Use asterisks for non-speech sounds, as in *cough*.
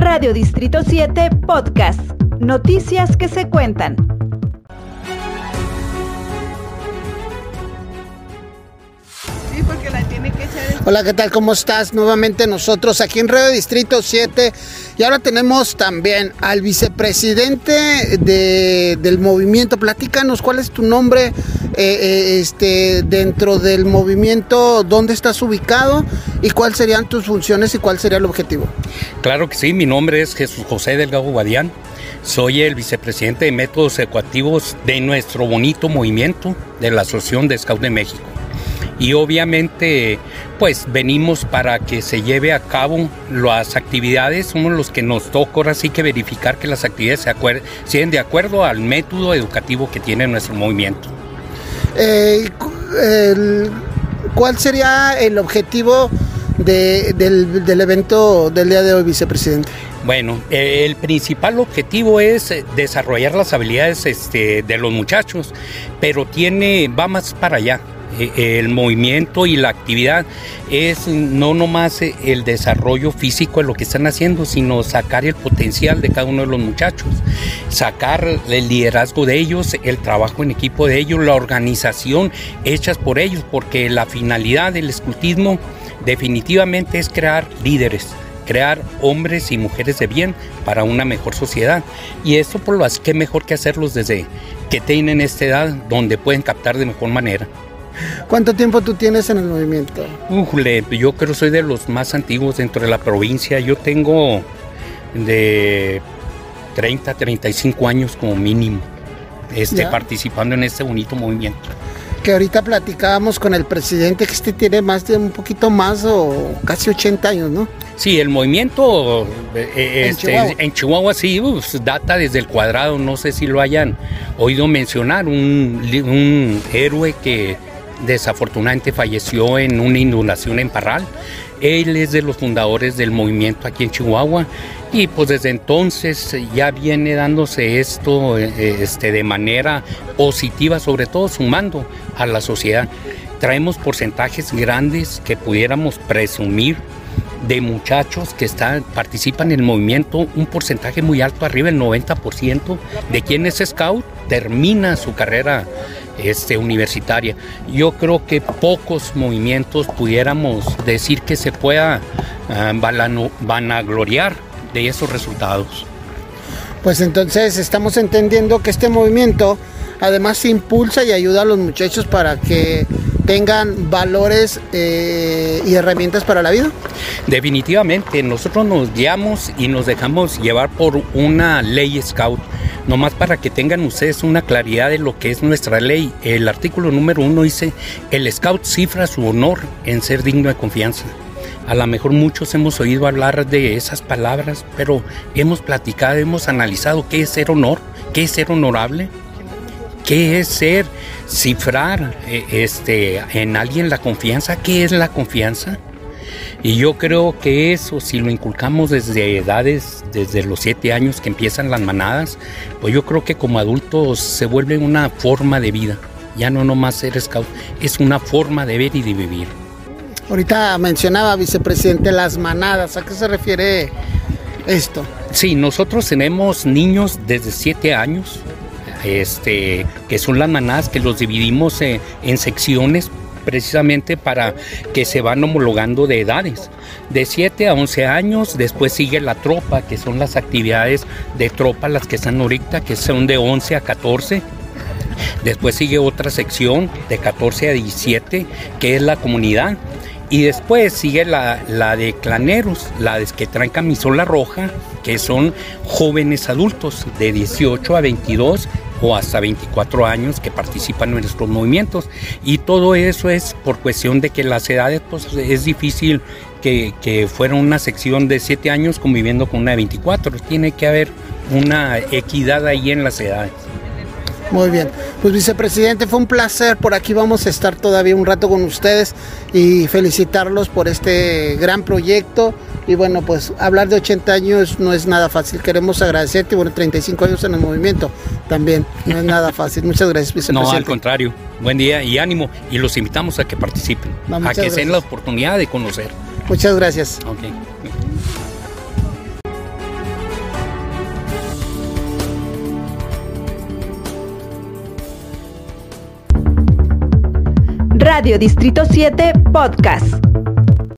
Radio Distrito 7 Podcast. Noticias que se cuentan. Hola, ¿qué tal? ¿Cómo estás? Nuevamente nosotros aquí en Radio Distrito 7 y ahora tenemos también al vicepresidente del movimiento. Platícanos cuál es tu nombre eh, eh, este, dentro del movimiento, dónde estás ubicado y cuáles serían tus funciones y cuál sería el objetivo. Claro que sí, mi nombre es Jesús José Delgado Guadián. Soy el vicepresidente de métodos ecuativos de nuestro bonito movimiento de la Asociación de Scout de México y obviamente pues venimos para que se lleve a cabo las actividades, somos los que nos toca ahora sí que verificar que las actividades se sean de acuerdo al método educativo que tiene nuestro movimiento. Eh, ¿Cuál sería el objetivo del, evento del día de hoy, vicepresidente? Bueno, el principal objetivo es desarrollar las habilidades este, de los muchachos, pero tiene, va más para allá. Eh, el movimiento y la actividad es no nomás el desarrollo físico de lo que están haciendo, sino sacar el potencial de cada uno de los muchachos, sacar el liderazgo de ellos, el trabajo en equipo de ellos, la organización hechas por ellos, porque la finalidad del escultismo definitivamente es crear líderes crear hombres y mujeres de bien para una mejor sociedad. Y eso por lo que mejor que hacerlos desde que tienen esta edad donde pueden captar de mejor manera. ¿Cuánto tiempo tú tienes en el movimiento? Ujule, yo creo que soy de los más antiguos dentro de la provincia. Yo tengo de 30, 35 años como mínimo este, participando en este bonito movimiento. Que ahorita platicábamos con el presidente que este tiene más de un poquito más o casi 80 años, ¿no? Sí, el movimiento eh, eh, este, ¿En, Chihuahua? sí, data desde el cuadrado, no sé si lo hayan oído mencionar, un, un héroe que desafortunadamente falleció en una inundación en Parral. Él es de los fundadores del movimiento aquí en Chihuahua y pues desde entonces ya viene dándose esto eh, este, de manera positiva, sobre todo sumando a la sociedad. Traemos porcentajes grandes que pudiéramos presumir de muchachos que están, participan en el movimiento, un porcentaje muy alto, arriba del 90% de quienes es scout termina su carrera este, universitaria. Yo creo que pocos movimientos pudiéramos decir que se pueda uh, vanagloriar de esos resultados. Pues entonces estamos entendiendo que este movimiento además impulsa y ayuda a los muchachos para que tengan valores eh, y herramientas para la vida. Definitivamente, nosotros nos guiamos y nos dejamos llevar por una ley scout Nomás para que tengan ustedes una claridad de lo que es nuestra ley. El artículo número uno dice, el scout cifra su honor en ser digno de confianza. A lo mejor muchos hemos oído hablar de esas palabras, pero hemos platicado, hemos analizado qué es ser honor, qué es ser honorable, qué es ser, cifrar eh, este, en alguien la confianza, qué es la confianza. Y yo creo que eso, si lo inculcamos desde edades, desde los siete años que empiezan las manadas, pues yo creo que como adultos se vuelve una forma de vida. Ya no nomás ser scout, es una forma de ver y de vivir. Ahorita mencionaba, vicepresidente, las manadas. ¿A qué se refiere esto? Sí, nosotros tenemos niños desde siete años, este, que son las manadas que los dividimos en, en secciones precisamente para que se van homologando de edades. De 7 a 11 años, después sigue la tropa, que son las actividades de tropa, las que están ahorita, que son de 11 a 14. Después sigue otra sección de 14 a 17, que es la comunidad. Y después sigue la, la, de claneros, la de que traen camisola roja, que son jóvenes adultos de 18 a 22 o hasta 24 años que participan en nuestros movimientos. Y todo eso es por cuestión de que las edades, pues es difícil que, que fuera una sección de 7 años conviviendo con una de 24. Tiene que haber una equidad ahí en las edades. Muy bien. Pues vicepresidente, fue un placer. Por aquí vamos a estar todavía un rato con ustedes y felicitarlos por este gran proyecto. Y bueno, pues hablar de 80 años no es nada fácil. Queremos agradecerte. Bueno, 35 años en el movimiento también. No es nada fácil. Muchas gracias, vicepresidente. *laughs* No, al contrario. Buen día y ánimo. Y los invitamos a que participen. a que den la oportunidad de conocer. Muchas gracias. Okay. Radio Distrito 7 Podcast.